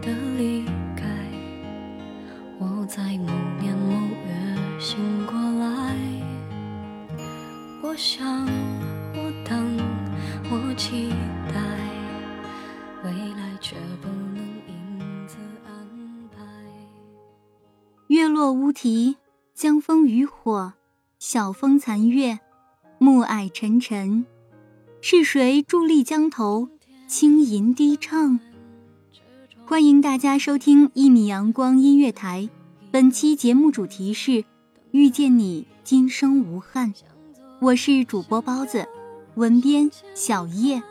的离开，我在某年某月醒过来。我想，我等，我期待，未来却不能因此安排。月落乌啼，江枫渔火，晓风残月，暮霭沉沉。是谁伫立江头，轻吟低唱？欢迎大家收听一米阳光音乐台。本期节目主题是“遇见你，今生无憾”。我是主播包子，文编小叶。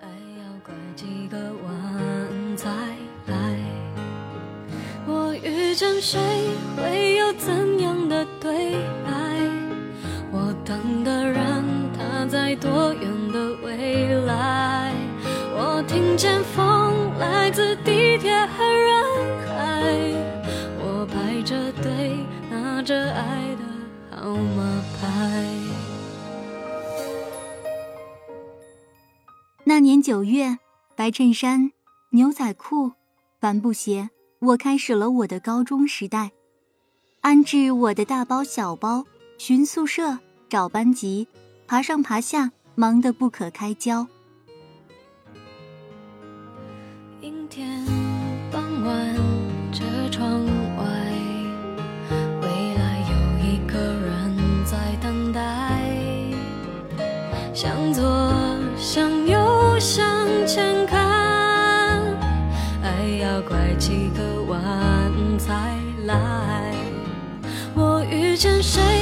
爱要拐几个弯才来。我遇见谁，会有怎样的对白？我等的人，他在多远的未来？我听见风九月，白衬衫、牛仔裤、帆布鞋，我开始了我的高中时代。安置我的大包小包，寻宿舍，找班级，爬上爬下，忙得不可开交。见谁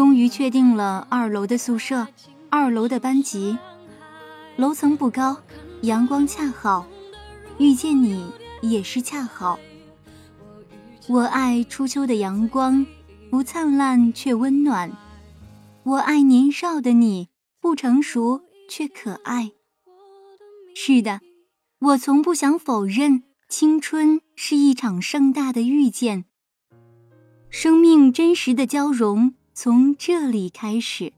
终于确定了二楼的宿舍，二楼的班级。楼层不高，阳光恰好，遇见你也是恰好。我爱初秋的阳光，不灿烂却温暖。我爱年少的你，不成熟却可爱。是的，我从不想否认，青春是一场盛大的遇见，生命真实的交融从这里开始。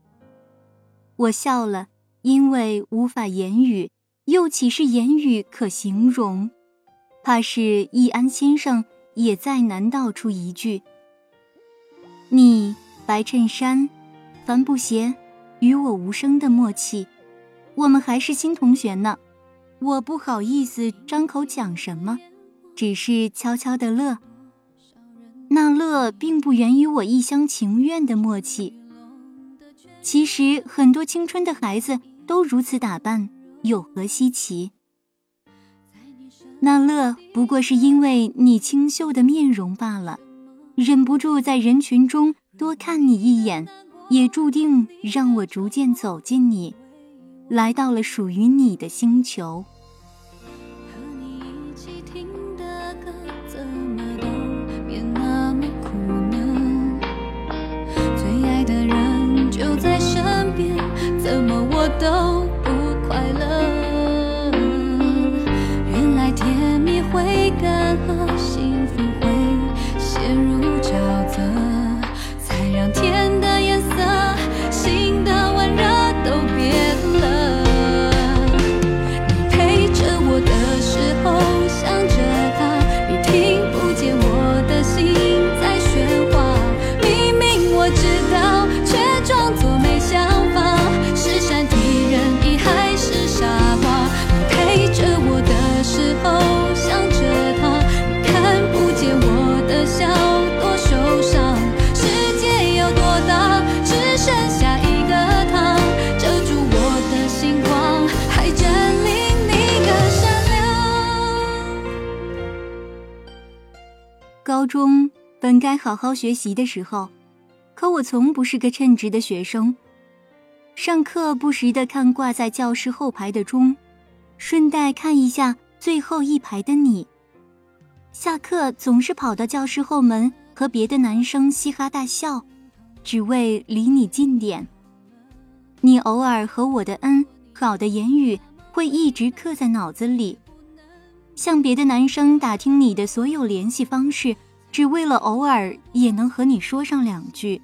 我笑了，因为无法言语，又岂是言语可形容？怕是易安先生也再难道出一句：“你白衬衫，帆布鞋，与我无声的默契，我们还是新同学呢。我不好意思张口讲什么，只是悄悄的乐。那乐并不源于我一厢情愿的默契。其实很多青春的孩子都如此打扮，有何稀奇？那乐不过是因为你清秀的面容罢了，忍不住在人群中多看你一眼，也注定让我逐渐走进你，来到了属于你的星球。都高中本该好好学习的时候，可我从不是个称职的学生。上课不时的看挂在教室后排的钟，顺带看一下最后一排的你。下课总是跑到教室后门和别的男生嘻哈大笑，只为离你近点。你偶尔和我的恩好的言语会一直刻在脑子里，向别的男生打听你的所有联系方式。只为了偶尔也能和你说上两句。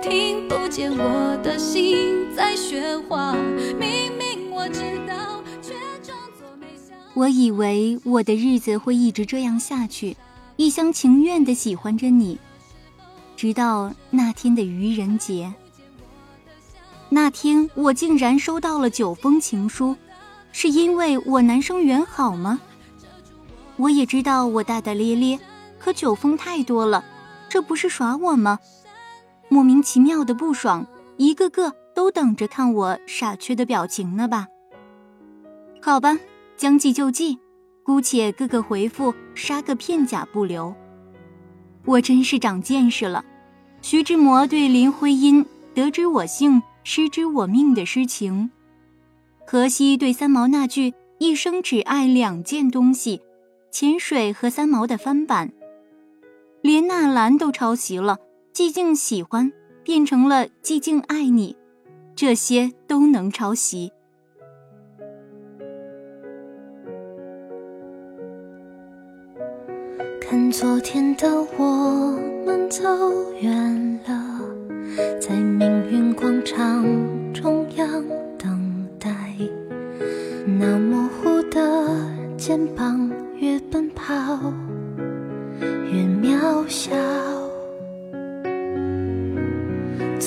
听不见我的心在喧哗，明明我知道，却装作没想。我以为我的日子会一直这样下去，一厢情愿的喜欢着你，直到那天的愚人节。那天我竟然收到了九封情书，是因为我男生缘好吗？我也知道我大大咧咧，可九封太多了，这不是耍我吗？莫名其妙的不爽，一个个都等着看我傻缺的表情呢吧？好吧，将计就计，姑且个个回复，杀个片甲不留。我真是长见识了。徐志摩对林徽因“得之我幸，失之我命”的诗情，荷西对三毛那句“一生只爱两件东西”，潜水和三毛的翻版，连纳兰都抄袭了。寂静喜欢变成了寂静爱你，这些都能抄袭。看昨天的我们走远了，在命运广场中央等待，那模糊的肩膀越奔跑越渺小。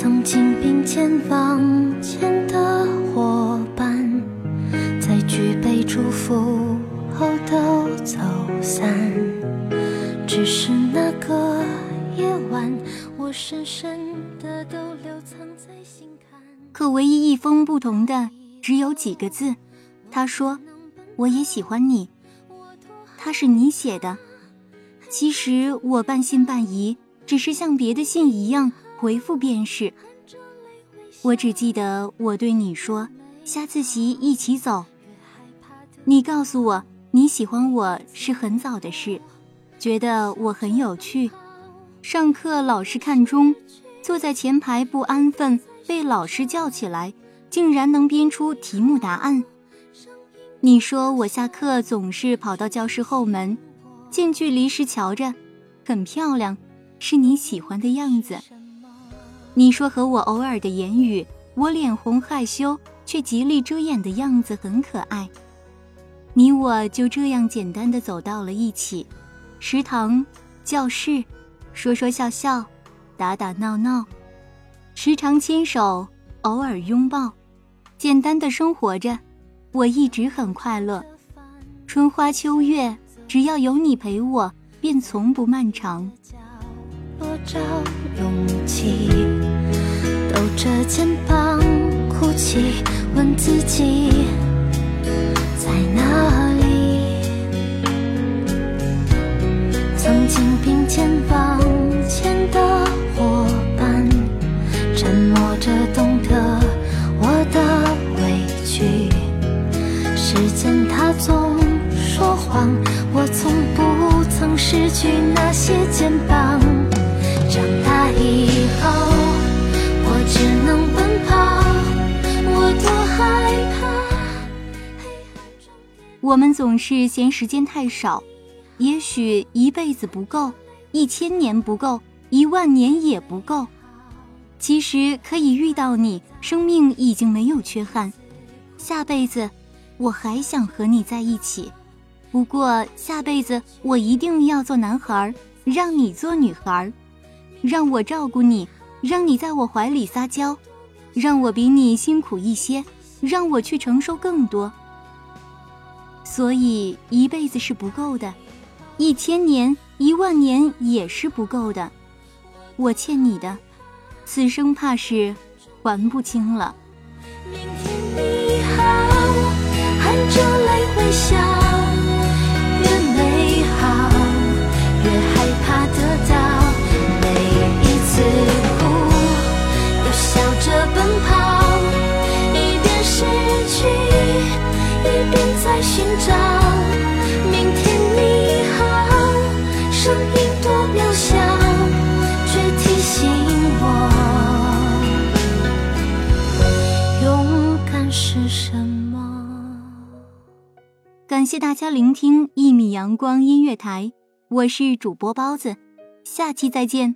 曾经并肩往前的伙伴，在举杯祝福后都走散。只是那个夜晚，我。深深的都留藏在心坎。可唯一一封不同的只有几个字，他说：“我也喜欢你。”他是你写的，其实我半信半疑，只是像别的信一样回复便是。我只记得我对你说：“下自习一起走。”你告诉我你喜欢我是很早的事，觉得我很有趣。上课老师看钟，坐在前排不安分，被老师叫起来，竟然能编出题目答案。你说我下课总是跑到教室后门，近距离时瞧着，很漂亮，是你喜欢的样子。你说和我偶尔的言语，我脸红害羞却极力遮掩的样子很可爱。你我就这样简单的走到了一起，食堂、教室，说说笑笑，打打闹闹，时常牵手，偶尔拥抱，简单的生活着，我一直很快乐。春花秋月，只要有你陪我，便从不漫长。多找勇气，抖着肩膀哭泣，问自己害怕。我们总是嫌时间太少，也许一辈子不够，一千年不够，一万年也不够。其实可以遇到你，生命已经没有缺憾。下辈子，我还想和你在一起。不过下辈子我一定要做男孩，让你做女孩。让我照顾你，让你在我怀里撒娇，让我比你辛苦一些，让我去承受更多。所以一辈子是不够的，一千年、一万年也是不够的。我欠你的，此生怕是还不清了。明天你好，含着泪微笑。谢大家聆听一米阳光音乐台，我是主播包子，下期再见。